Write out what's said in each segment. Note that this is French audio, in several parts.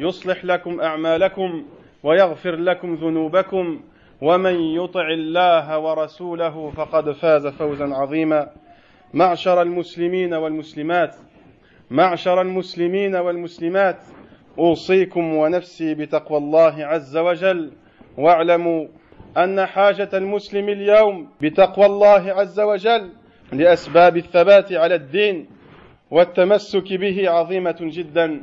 يصلح لكم أعمالكم ويغفر لكم ذنوبكم ومن يطع الله ورسوله فقد فاز فوزا عظيما. معشر المسلمين والمسلمات معشر المسلمين والمسلمات أوصيكم ونفسي بتقوى الله عز وجل. واعلموا أن حاجة المسلم اليوم بتقوى الله عز وجل لأسباب الثبات على الدين والتمسك به عظيمة جدا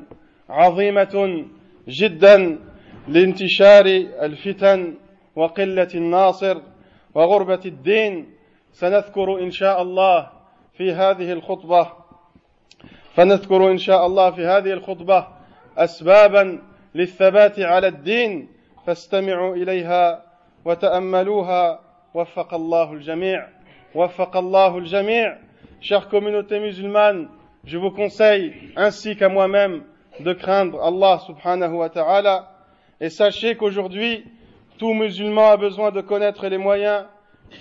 عظيمة جدا لانتشار الفتن وقلة الناصر وغربة الدين. سنذكر إن شاء الله في هذه الخطبة فنذكر إن شاء الله في هذه الخطبة أسبابا للثبات على الدين. فاستمعوا إليها وتأملوها. وفق الله الجميع. وفق الله الجميع. Chère communauté musulmane, je vous conseille, ainsi qu'à moi-même, de craindre Allah subhanahu wa ta'ala. Et sachez qu'aujourd'hui, tout musulman a besoin de connaître les moyens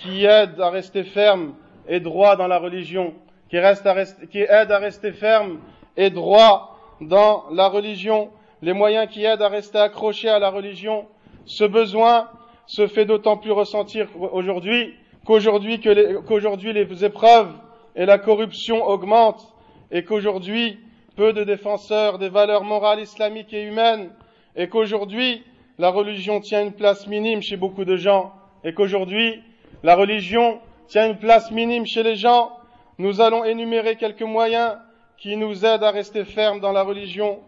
qui aident à rester ferme et droit dans la religion, qui, qui aident à rester ferme et droit dans la religion, les moyens qui aident à rester accroché à la religion. Ce besoin se fait d'autant plus ressentir aujourd'hui qu'aujourd'hui les épreuves et la corruption augmentent et qu'aujourd'hui peu de défenseurs des valeurs morales islamiques et humaines et qu'aujourd'hui la religion tient une place minime chez beaucoup de gens et qu'aujourd'hui la religion tient une place minime chez les gens, nous allons énumérer quelques moyens qui nous aident à rester fermes dans la religion.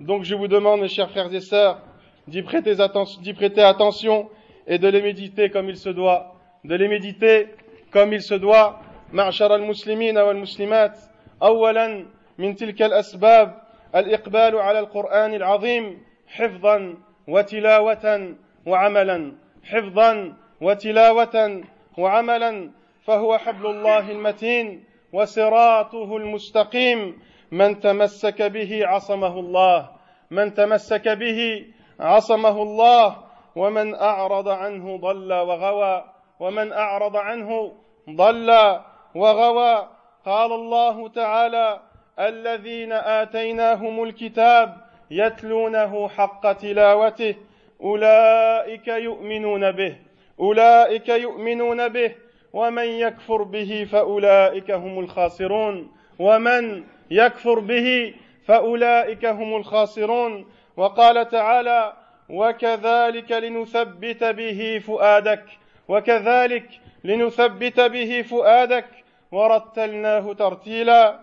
Donc je vous demande, mes chers frères et sœurs, d'y prêter, attention, d'y prêter attention et de les méditer comme il se doit. De les méditer comme il se doit. معشر المسلمين والمسلمات أولا من تلك الأسباب الإقبال على القرآن العظيم حفظا وتلاوة وعملا. حفظا وتلاوة وعملا. فهو حبل الله المتين وصراطه المستقيم. من تمسك به عصمه الله من تمسك به عصمه الله. ومن أعرض عنه ضل وغوى ومن أعرض عنه ضل وغوى. قال الله تعالى الذين آتيناهم الكتاب يتلونه حق تلاوته أولئك يؤمنون به أولئك يؤمنون به ومن يكفر به فأولئك هم الخاسرون ومن يكفر به فأولئك هم الخاسرون. وقال تعالى وكذلك لنثبت به فؤادك وكذلك لنثبت به فؤادك ورتلناه ترتيلا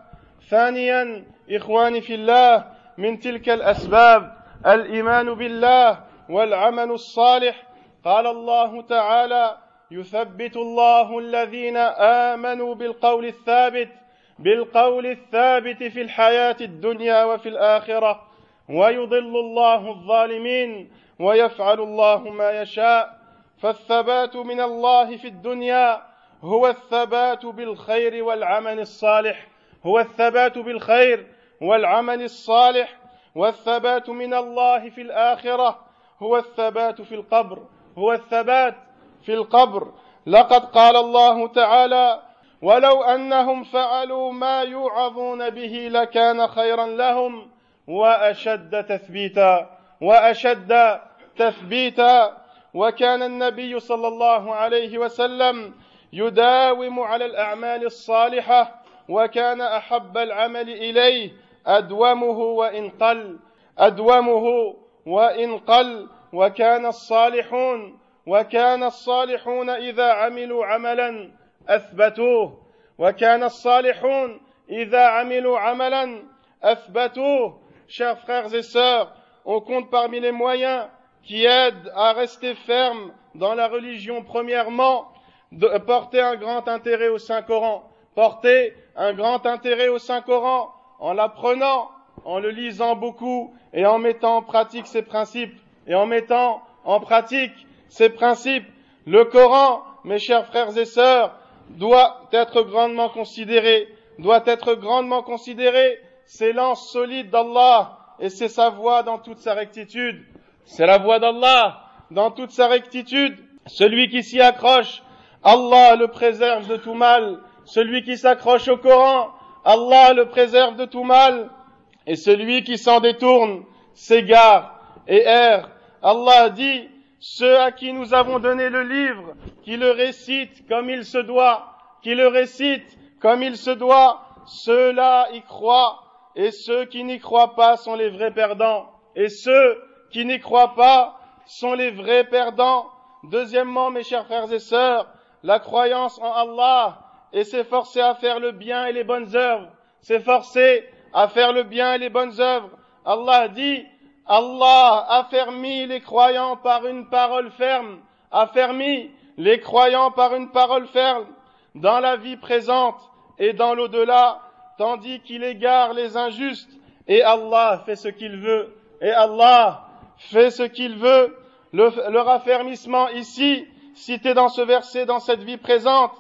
ثانيا إخواني في الله من تلك الأسباب الإيمان بالله والعمل الصالح. قال الله تعالى يثبت الله الذين آمنوا بالقول الثابت بالقول الثابت في الحياة الدنيا وفي الآخرة. ويضل الله الظالمين ويفعل الله ما يشاء. فالثبات من الله في الدنيا هو الثبات بالخير والعمل الصالح. هو الثبات بالخير والعمل الصالح والثبات من الله في الآخرة هو الثبات في القبر هو الثبات في القبر. لقد قال الله تعالى ولو أنهم فعلوا ما يوعظون به لكان خيرا لهم وأشد تثبيتا وأشد تثبيتا. وكان النبي صلى الله عليه وسلم يداوم على الأعمال الصالحة وكان احب العمل اليه ادومه وان قل ادومه وإن قل وكان الصالحون وكان الصالحون إذا عملوا عملا أثبتوه وكان الصالحون إذا عملوا عملا أثبتوه Chers frères et sœurs, on compte parmi les moyens qui aident à rester ferme dans la religion, premièrement, de porter un grand intérêt au Saint-Coran. Porter un grand intérêt au Saint-Coran en l'apprenant, en le lisant beaucoup et en mettant en pratique ses principes. Et en mettant en pratique ces principes. Le Coran, mes chers frères et sœurs, doit être grandement considéré, doit être grandement considéré. C'est l'anse solide d'Allah et c'est sa voix dans toute sa rectitude. C'est la voix d'Allah dans toute sa rectitude. Celui qui s'y accroche, Allah le préserve de tout mal. Celui qui s'accroche au Coran, Allah le préserve de tout mal. Et celui qui s'en détourne, s'égare et erre. Allah dit, ceux à qui nous avons donné le livre, qui le récitent comme il se doit, qui le récitent comme il se doit, ceux-là y croient, et ceux qui n'y croient pas sont les vrais perdants, et ceux qui n'y croient pas sont les vrais perdants. Deuxièmement, mes chers frères et sœurs, la croyance en Allah et s'efforcer à faire le bien et les bonnes œuvres, s'efforcer à faire le bien et les bonnes œuvres. Allah dit, Allah a fermi les croyants par une parole ferme, a fermi les croyants par une parole ferme dans la vie présente et dans l'au-delà, tandis qu'il égare les injustes, et Allah fait ce qu'il veut, et Allah fait ce qu'il veut. Le, le raffermissement ici, cité dans ce verset, dans cette vie présente,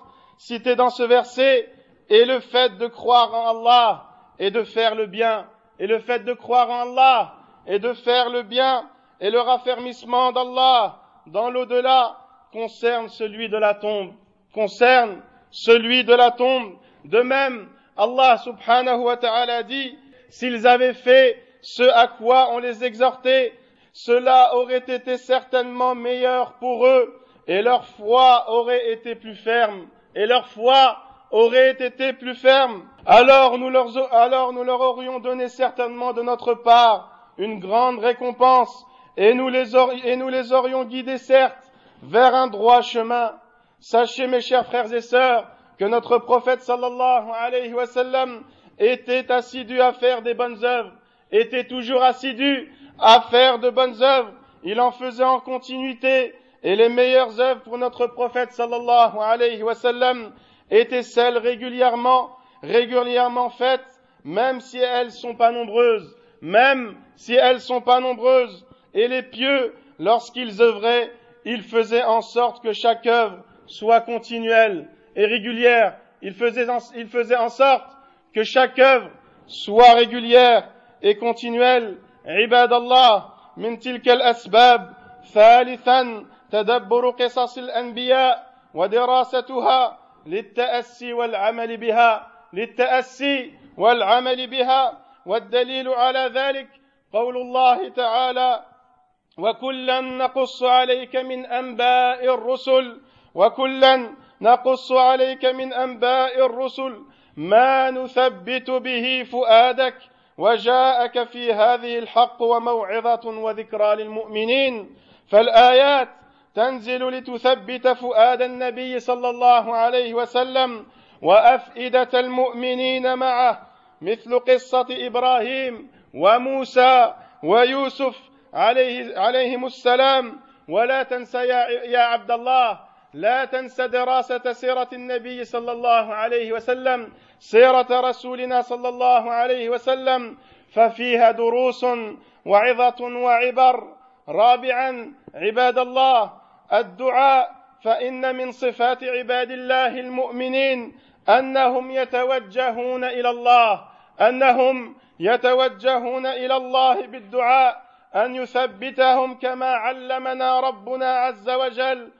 cité dans ce verset, est le fait de croire en Allah et de faire le bien, et le fait de croire en Allah et de faire le bien et le raffermissement d'Allah dans l'au-delà concerne celui de la tombe, concerne celui de la tombe. De même, Allah subhanahu wa ta'ala dit, s'ils avaient fait ce à quoi on les exhortait, cela aurait été certainement meilleur pour eux et leur foi aurait été plus ferme et leur foi aurait été plus ferme. Alors nous leur, aurions donné certainement de notre part une grande récompense, et nous les, aurions guidés certes vers un droit chemin. Sachez mes chers frères et sœurs que notre prophète sallallahu alayhi wa était assidu à faire des bonnes œuvres, était toujours assidu à faire de bonnes œuvres. Il en faisait en continuité et les meilleures œuvres pour notre prophète sallallahu alayhi wa sallam étaient celles régulièrement, régulièrement faites, même si elles sont pas nombreuses même si elles sont pas nombreuses, et les pieux, lorsqu'ils œuvraient, ils faisaient en sorte que chaque œuvre soit continuelle et régulière. Ils faisaient en, ils faisaient en sorte que chaque œuvre soit régulière et continuelle. عباد الله من تلك الأسباب ثالثا تدبر قصص الأنبياء ودراستها للتأسي والعمل بها للتأسي والعمل بها. والدليل على ذلك قول الله تعالى وكلا نقص عليك من أنباء الرسل وكلا نقص عليك من أنباء الرسل ما نثبت به فؤادك وجاءك في هذه الحق وموعظة وذكرى للمؤمنين. فالآيات تنزل لتثبت فؤاد النبي صلى الله عليه وسلم وأفئدة المؤمنين معه مثل قصة إبراهيم وموسى ويوسف عليه عليهم السلام. ولا تنسى يا, يا عبد الله لا تنسى دراسة سيرة النبي صلى الله عليه وسلم سيرة رسولنا صلى الله عليه وسلم. ففيها دروس وعظة وعبر. رابعا عباد الله الدعاء فإن من صفات عباد الله المؤمنين أنهم يتوجهون إلى الله أنهم يتوجهون إلى الله بالدعاء أن يثبتهم كما علمنا ربنا عز وجل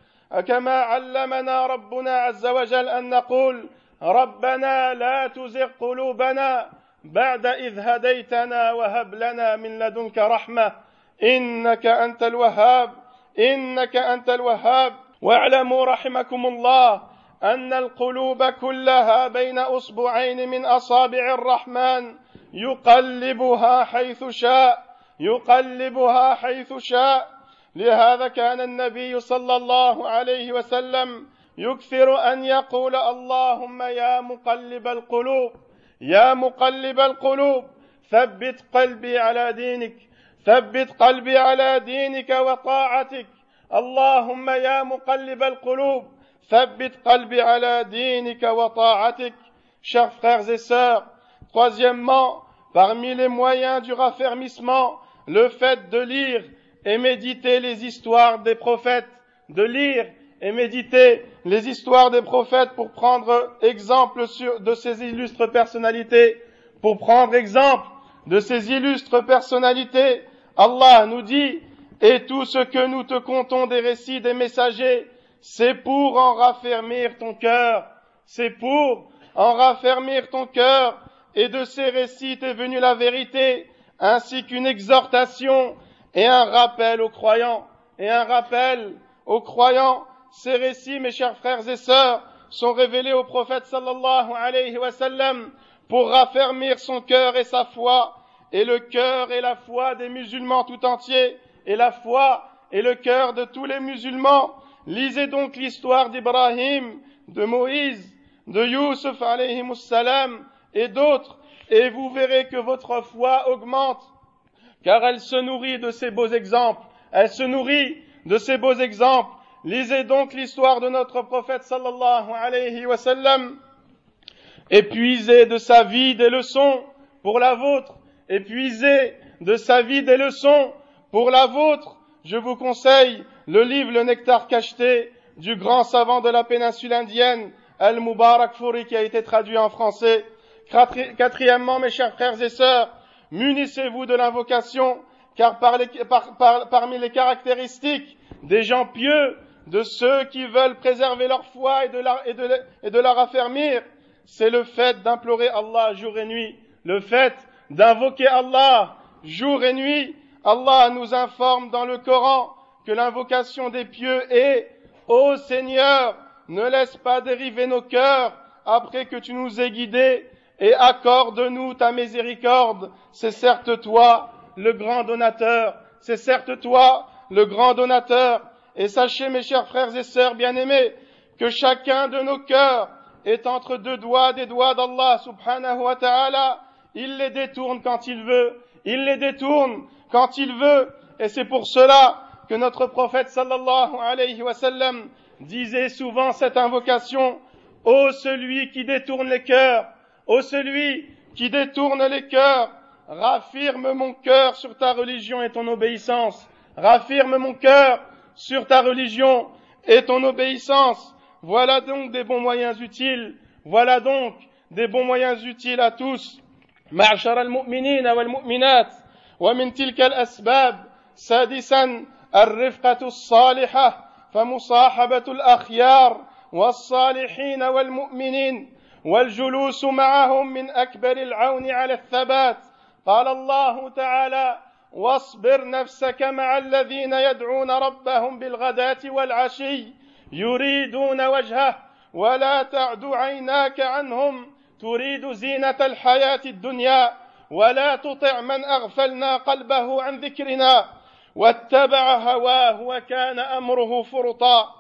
كما علمنا ربنا عز وجل أن نقول ربنا لا تزغ قلوبنا بعد إذ هديتنا وهب لنا من لدنك رحمة إنك أنت الوهاب. إنك أنت الوهاب. واعلموا رحمكم الله أن القلوب كلها بين أصبعين من أصابع الرحمن. يقلبها حيث شاء يقلبها حيث شاء. لهذا كان النبي صلى الله عليه وسلم يكثر أن يقول اللهم يا مقلب القلوب يا مقلب القلوب ثبت قلبي على دينك. ثبت قلبي على دينك وطاعتك اللهم يا مقلب القلوب ثبت قلبي على دينك وطاعتك chers frères et sœurs troisièmement parmi les moyens du raffermissement le fait de lire et méditer les histoires des prophètes de lire et méditer les histoires des prophètes pour prendre exemple de ces illustres personnalités, pour prendre exemple de ces illustres personnalités. Allah nous dit, et tout ce que nous te comptons des récits des messagers, c'est pour en raffermir ton cœur, c'est pour en raffermir ton cœur, et de ces récits est venue la vérité, ainsi qu'une exhortation et un rappel aux croyants, et un rappel aux croyants. Ces récits, mes chers frères et sœurs, sont révélés au prophète sallallahu alayhi wa sallam pour raffermir son cœur et sa foi, et le cœur et la foi des musulmans tout entiers, et la foi et le cœur de tous les musulmans. Lisez donc l'histoire d'Ibrahim, de Moïse, de Youssef salam et d'autres, et vous verrez que votre foi augmente, car elle se nourrit de ces beaux exemples, elle se nourrit de ces beaux exemples, Lisez donc l'histoire de notre prophète sallallahu alayhi wa sallam. Épuisez de sa vie des leçons pour la vôtre. Épuisez de sa vie des leçons pour la vôtre. Je vous conseille le livre Le Nectar cacheté du grand savant de la péninsule indienne, Al-Mubarak Fouri, qui a été traduit en français. Quatrièmement, mes chers frères et sœurs, munissez-vous de l'invocation, car parmi les caractéristiques des gens pieux, de ceux qui veulent préserver leur foi et de la raffermir, c'est le fait d'implorer Allah jour et nuit, le fait d'invoquer Allah jour et nuit. Allah nous informe dans le Coran que l'invocation des pieux est Ô Seigneur, ne laisse pas dériver nos cœurs après que tu nous aies guidés et accorde-nous ta miséricorde. C'est certes toi le grand donateur, c'est certes toi le grand donateur. Et sachez, mes chers frères et sœurs bien-aimés, que chacun de nos cœurs est entre deux doigts des doigts d'Allah subhanahu wa ta'ala. Il les détourne quand il veut. Il les détourne quand il veut. Et c'est pour cela que notre prophète sallallahu alayhi wa sallam disait souvent cette invocation. Ô celui qui détourne les cœurs, ô celui qui détourne les cœurs, raffirme mon cœur sur ta religion et ton obéissance. Raffirme mon cœur sur ta religion et ton obéissance. Voilà donc des bons moyens utiles. Voilà donc des bons moyens utiles à tous. معشر المؤمنين والمؤمنات ومن تلك الأسباب سادسا الرفقة الصالحة فمصاحبة الأخيار والصالحين والمؤمنين والجلوس معهم من أكبر العون على الثبات. قال الله تعالى واصبر نفسك مع الذين يدعون ربهم بالغداة والعشي يريدون وجهه ولا تعد عيناك عنهم تريد زينة الحياة الدنيا ولا تطع من أغفلنا قلبه عن ذكرنا واتبع هواه وكان أمره فرطا.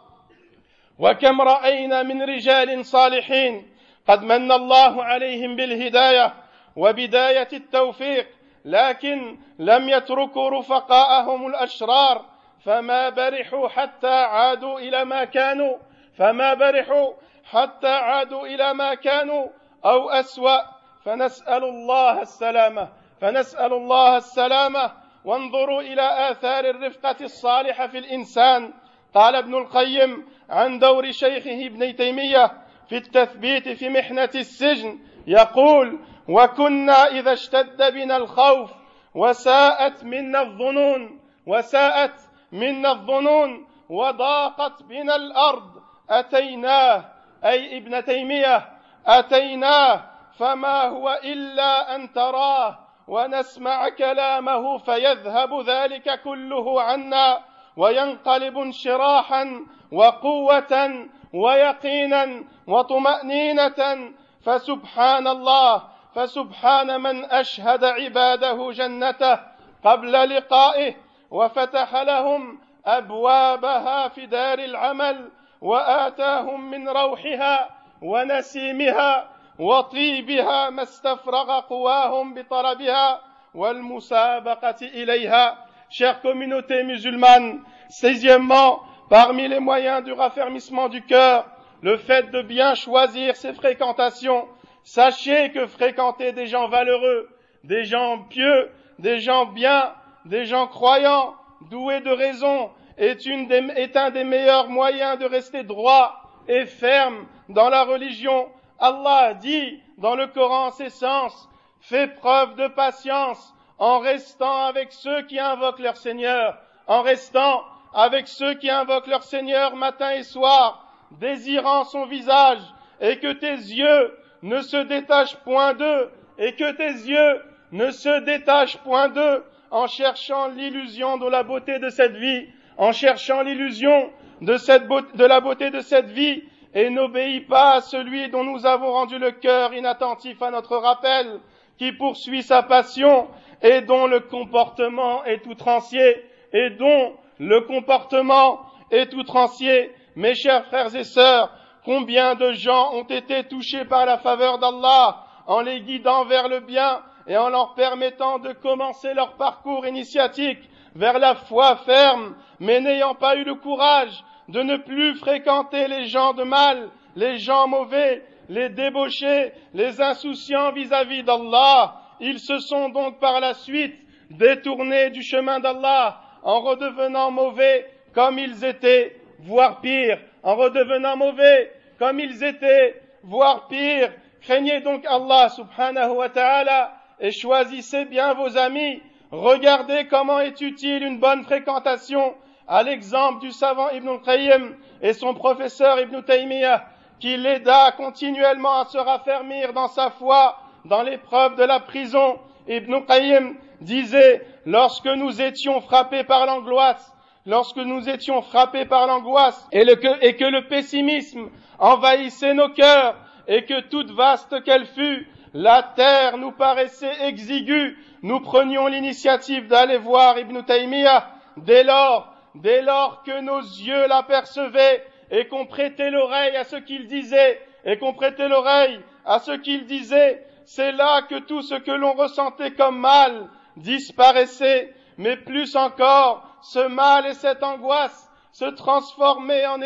وكم رأينا من رجال صالحين قد من الله عليهم بالهداية وبداية التوفيق لكن لم يتركوا رفقاءهم الأشرار فما برحوا حتى عادوا إلى ما كانوا فما برحوا حتى عادوا إلى ما كانوا أو أسوأ فنسأل الله السلامة. فنسأل الله السلامة. وانظروا إلى آثار الرفقة الصالحة في الإنسان. قال ابن القيم عن دور شيخه ابن تيمية في التثبيت في محنة السجن يقول وكنا إذا اشتد بنا الخوف وساءت منا الظنون وساءت منا الظنون وضاقت بنا الأرض أتيناه. أي ابن تيمية أتيناه فما هو إلا أن تراه ونسمع كلامه فيذهب ذلك كله عنا وينقلب انشراحا وقوة ويقينا وطمأنينة. فسبحان الله فسبحان من أشهد عباده جنته قبل لقائه وفتح لهم أبوابها في دار العمل وآتاهم من روحها. ونسيمها وطيبها ما استفرغ قواهم بطلبها والمسابقه اليها chère communauté musulmane sixièmement parmi les moyens du raffermissement du cœur le fait de bien choisir ses fréquentations sachez que fréquenter des gens valeureux des gens pieux des gens bien des gens croyants doués de raison est, une des, est un des meilleurs moyens de rester droit et ferme dans la religion. Allah dit dans le Coran ses sens, fais preuve de patience en restant avec ceux qui invoquent leur Seigneur, en restant avec ceux qui invoquent leur Seigneur matin et soir, désirant son visage, et que tes yeux ne se détachent point d'eux, et que tes yeux ne se détachent point d'eux, en cherchant l'illusion de la beauté de cette vie, en cherchant l'illusion de, la beauté de cette vie, et n'obéis pas à celui dont nous avons rendu le cœur inattentif à notre rappel, qui poursuit sa passion et dont le comportement est outrancier, et dont le comportement est outrancier. Mes chers frères et sœurs, combien de gens ont été touchés par la faveur d'Allah en les guidant vers le bien et en leur permettant de commencer leur parcours initiatique vers la foi ferme, mais n'ayant pas eu le courage de ne plus fréquenter les gens de mal, les gens mauvais, les débauchés, les insouciants vis-à-vis d'Allah. Ils se sont donc par la suite détournés du chemin d'Allah en redevenant mauvais comme ils étaient, voire pire, en redevenant mauvais comme ils étaient, voire pire. Craignez donc Allah subhanahu wa ta'ala et choisissez bien vos amis. Regardez comment est utile une bonne fréquentation à l'exemple du savant Ibn Qayyim et son professeur Ibn Taymiyyah, qui l'aida continuellement à se raffermir dans sa foi dans l'épreuve de la prison. Ibn Qayyim disait, lorsque nous étions frappés par l'angoisse, lorsque nous étions frappés par l'angoisse et, que le pessimisme envahissait nos cœurs et que toute vaste qu'elle fût, la terre nous paraissait exiguë, nous prenions l'initiative d'aller voir Ibn Taymiyyah. Dès lors, dès lors que nos yeux l'apercevaient et qu'on prêtait l'oreille à ce qu'il disait, et qu'on prêtait l'oreille à ce qu'il disait, c'est là que tout ce que l'on ressentait comme mal disparaissait, mais plus encore, ce mal et cette angoisse se transformaient en,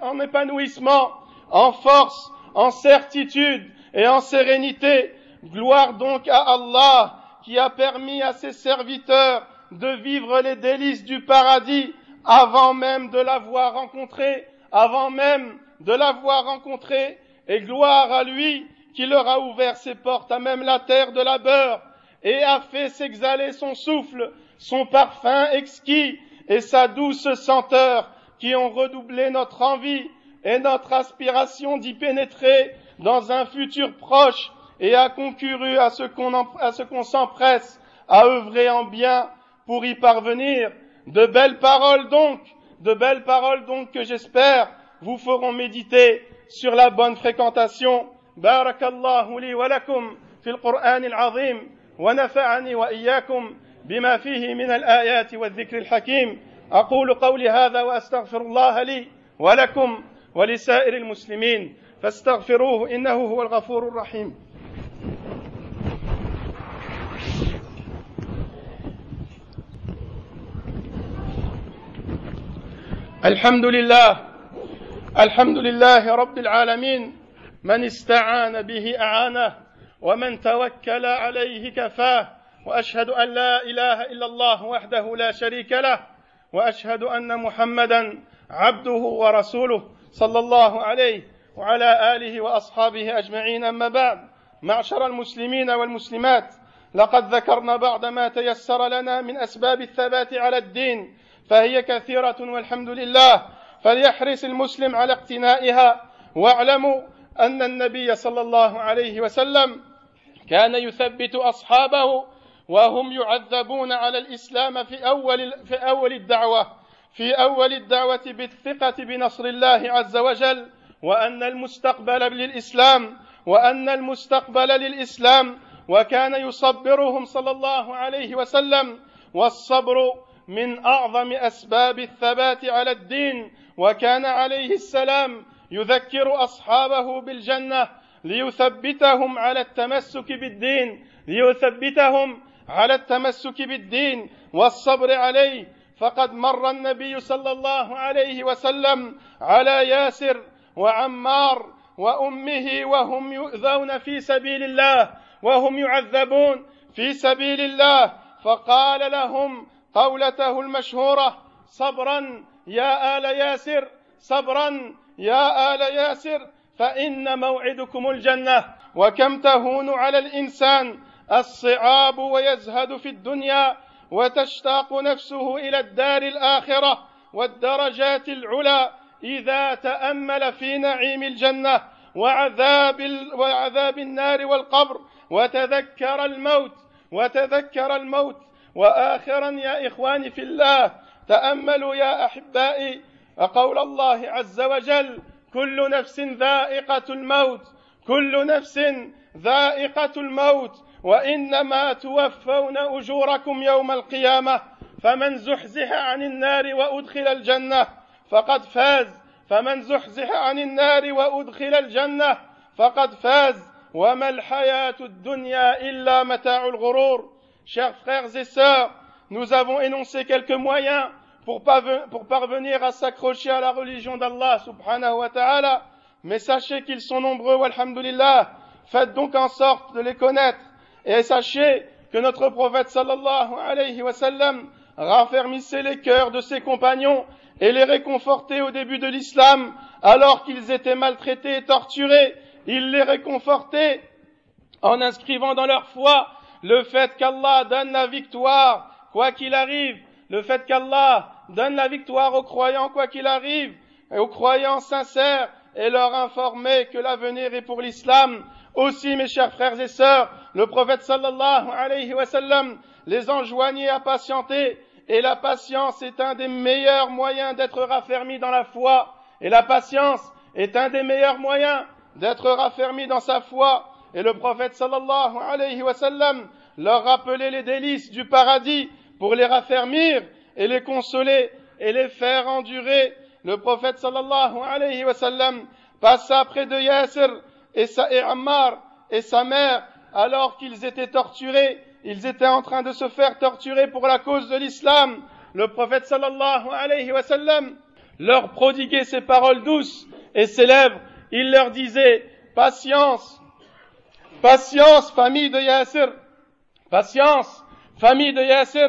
en épanouissement, en force, en certitude et en sérénité. Gloire donc à Allah qui a permis à ses serviteurs de vivre les délices du paradis avant même de l'avoir rencontré, avant même de l'avoir rencontré, et gloire à lui qui leur a ouvert ses portes à même la terre de la beurre, et a fait s'exhaler son souffle, son parfum exquis et sa douce senteur, qui ont redoublé notre envie et notre aspiration d'y pénétrer dans un futur proche et a concouru à ce qu'on s'empresse à œuvrer en bien pour y parvenir. De belles paroles donc, de belles paroles donc que j'espère vous feront méditer sur la bonne fréquentation. Barakallahu li wa lakum fil Qur'an al-azim wa nafa'ani wa iyyakum bima fihi min al-ayat wa dhikr al-hakim. أقول قولي هذا وأستغفر الله لي ولكم ولسائر المسلمين فاستغفروه إنه هو الغفور الرحيم الحمد لله الحمد لله رب العالمين من استعان به أعانه ومن توكل عليه كفاه وأشهد أن لا إله إلا الله وحده لا شريك له وأشهد أن محمدا عبده ورسوله صلى الله عليه وعلى آله وأصحابه أجمعين أما بعد. معشر المسلمين والمسلمات لقد ذكرنا بعض ما تيسر لنا من أسباب الثبات على الدين فهي كثيرة والحمد لله. فليحرص المسلم على اقتنائها. واعلموا أن النبي صلى الله عليه وسلم كان يثبت أصحابه وهم يعذبون على الإسلام في أول في أول الدعوة. في أول الدعوة بالثقة بنصر الله عز وجل وأن المستقبل للإسلام وأن المستقبل للإسلام. وكان يصبرهم صلى الله عليه وسلم والصبر من أعظم أسباب الثبات على الدين وكان عليه السلام يذكر أصحابه بالجنة ليثبتهم على التمسك بالدين ليثبتهم على التمسك بالدين والصبر عليه. فقد مر النبي صلى الله عليه وسلم على ياسر وعمار وأمه وهم يؤذون في سبيل الله وهم يعذبون في سبيل الله. فقال لهم قولته المشهورة صبرا يا آل ياسر صبرا يا آل ياسر فإن موعدكم الجنة. وكم تهون على الإنسان الصعاب ويزهد في الدنيا وتشتاق نفسه إلى الدار الآخرة والدرجات العلى إذا تأمل في نعيم الجنة وعذاب وعذاب النار والقبر وتذكر الموت وتذكر الموت واخرا يا اخواني في الله تأملوا يا أحبائي قول الله عز وجل كل نفس ذائقة الموت كل نفس ذائقة الموت وإنما توفون أجوركم يوم القيامة فمن زحزح عن النار وأدخل الجنة فقد فاز فمن زحزح عن النار وأدخل الجنة فقد فاز وما الحياة الدنيا إلا متاع الغرور. Chers frères et sœurs, nous avons énoncé quelques moyens pour, parvenir à s'accrocher à la religion d'Allah subhanahu wa ta'ala, mais sachez qu'ils sont nombreux, walhamdulillah. Faites donc en sorte de les connaître et sachez que notre prophète sallallahu alayhi wa sallam raffermissait les cœurs de ses compagnons et les réconfortait au début de l'islam alors qu'ils étaient maltraités et torturés. Il les réconfortait en inscrivant dans leur foi le fait qu'Allah donne la victoire quoi qu'il arrive, le fait qu'Allah donne la victoire aux croyants quoi qu'il arrive, et aux croyants sincères, et leur informer que l'avenir est pour l'islam. Aussi, mes chers frères et sœurs, le prophète sallallahu alayhi wa sallam les enjoignait à patienter, et la patience est un des meilleurs moyens d'être raffermi dans la foi, et la patience est un des meilleurs moyens d'être raffermi dans sa foi. Et le prophète sallallahu alayhi wa sallam leur rappelait les délices du paradis pour les raffermir et les consoler et les faire endurer. Le prophète sallallahu alayhi wa sallam passa près de Yasser et, sa, et Ammar et sa mère alors qu'ils étaient torturés. Ils étaient en train de se faire torturer pour la cause de l'islam. Le prophète sallallahu alayhi wa sallam leur prodiguait ces paroles douces et ses lèvres. Il leur disait, patience, patience, famille de Yasser, patience, famille de Yasser,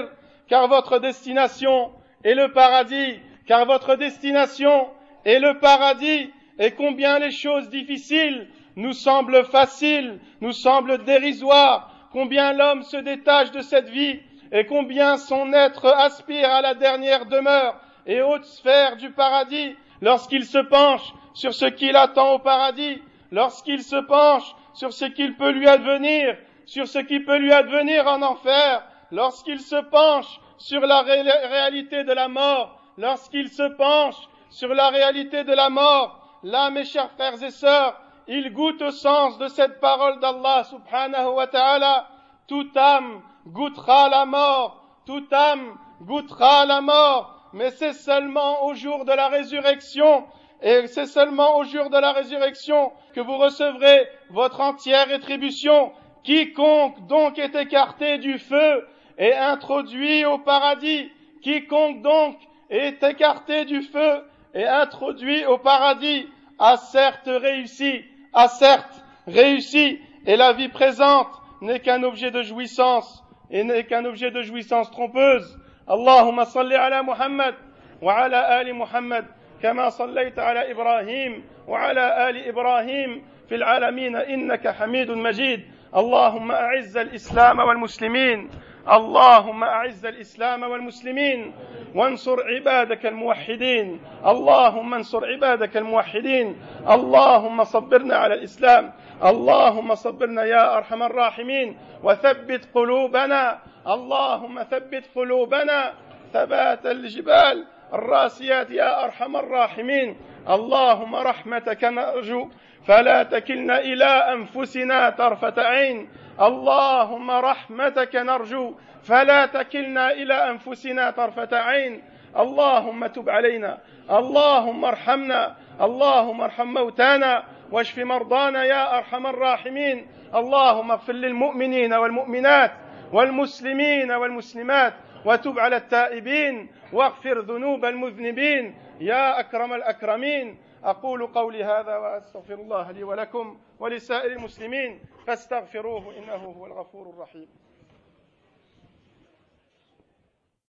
car votre destination est le paradis, car votre destination est le paradis, et combien les choses difficiles nous semblent faciles, nous semblent dérisoires, combien l'homme se détache de cette vie, et combien son être aspire à la dernière demeure et haute sphère du paradis, lorsqu'il se penche sur ce qu'il attend au paradis, lorsqu'il se penche sur ce qu'il peut lui advenir, sur ce qui peut lui advenir en enfer, lorsqu'il se penche sur la réalité de la mort, lorsqu'il se penche sur la réalité de la mort, là, mes chers frères et sœurs, il goûte au sens de cette parole d'Allah subhanahu wa ta'ala, toute âme goûtera la mort, toute âme goûtera la mort, mais c'est seulement au jour de la résurrection, et c'est seulement au jour de la résurrection que vous recevrez votre entière rétribution. Quiconque donc est écarté du feu est introduit au paradis. Quiconque donc est écarté du feu et introduit au paradis a certes réussi, a certes réussi, et la vie présente n'est qu'un objet de jouissance, et n'est qu'un objet de jouissance trompeuse. Allahumma salli ala Muhammad wa ala ali Muhammad كما صليت على إبراهيم وعلى آل إبراهيم في العالمين إنك حميد مجيد. اللهم أعز الإسلام والمسلمين. اللهم أعز الإسلام والمسلمين. وانصر عبادك الموحدين. اللهم انصر عبادك الموحدين. اللهم صبرنا على الإسلام. اللهم صبرنا يا أرحم الراحمين. وثبت قلوبنا. اللهم ثبت قلوبنا. ثبات الجبال. الراسيات يا أرحم الراحمين. اللهم رحمتك نرجو فلا تكلنا إلى أنفسنا طرفة عين. اللهم رحمتك نرجو فلا تكلنا إلى أنفسنا طرفة عين. اللهم تب علينا. اللهم ارحمنا. اللهم ارحم موتانا. واشف مرضانا يا أرحم الراحمين. اللهم اغفر للمؤمنين والمؤمنات والمسلمين والمسلمات. وتب على التائبين واغفر ذنوب المذنبين. يا أكرم الأكرمين أقول قولي هذا وأستغفر الله لي ولكم ولسائر المسلمين فاستغفروه إنه هو الغفور الرحيم.